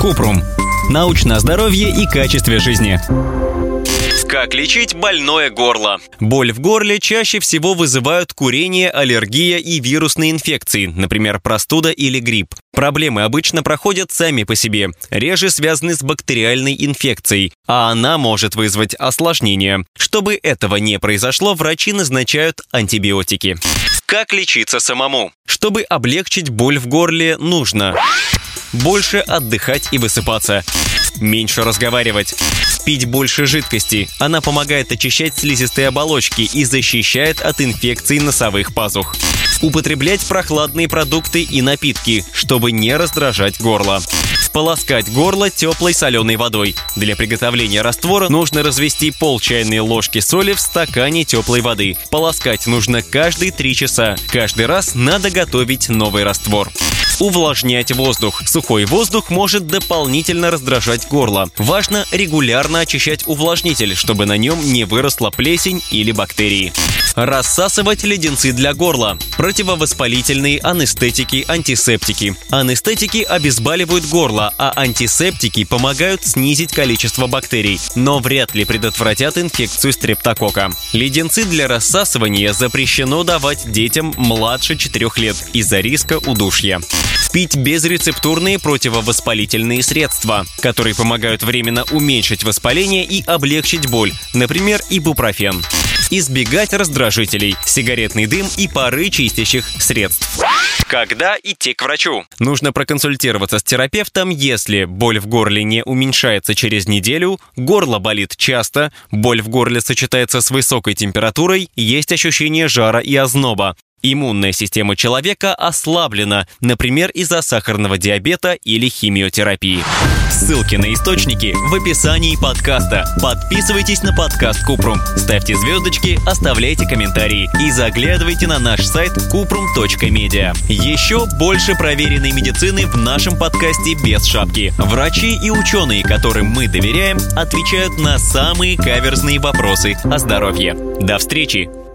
Купрум. Научное здоровье и качестве жизни. Как лечить больное горло? Боль в горле чаще всего вызывают курение, аллергия и вирусные инфекции, например, простуда или грипп. Проблемы обычно проходят сами по себе, реже связаны с бактериальной инфекцией, а она может вызвать осложнения. Чтобы этого не произошло, врачи назначают антибиотики. Как лечиться самому? Чтобы облегчить боль в горле, нужно больше отдыхать и высыпаться, меньше разговаривать, пить больше жидкости. Она помогает очищать слизистые оболочки и защищает от инфекций носовых пазух. Употреблять прохладные продукты и напитки, чтобы не раздражать горло. Полоскать горло теплой соленой водой. Для приготовления раствора нужно развести пол чайной ложки соли в стакане теплой воды. Полоскать нужно каждые 3 часа. Каждый раз надо готовить новый раствор. Увлажнять воздух. Сухой воздух может дополнительно раздражать горло. Важно регулярно очищать увлажнитель, чтобы на нем не выросла плесень или бактерии. Рассасывать леденцы для горла. Противовоспалительные анестетики, антисептики. Анестетики обезболивают горло, а антисептики помогают снизить количество бактерий, но вряд ли предотвратят инфекцию стрептокока. Леденцы для рассасывания запрещено давать детям младше 4 лет из-за риска удушья. Пить безрецептурные противовоспалительные средства, которые помогают временно уменьшить воспаление и облегчить боль, например, ибупрофен. Избегать раздражителей, сигаретный дым и пары чистящих средств. Когда идти к врачу? Нужно проконсультироваться с терапевтом, если боль в горле не уменьшается через неделю, горло болит часто, боль в горле сочетается с высокой температурой, есть ощущение жара и озноба, Иммунная система человека ослаблена, например, из-за сахарного диабета или химиотерапии. Ссылки на источники в описании подкаста. Подписывайтесь на подкаст Купрум, ставьте звездочки, оставляйте комментарии и заглядывайте на наш сайт kuprum.media. Еще больше проверенной медицины в нашем подкасте без шапки. Врачи и ученые, которым мы доверяем, отвечают на самые каверзные вопросы о здоровье. До встречи!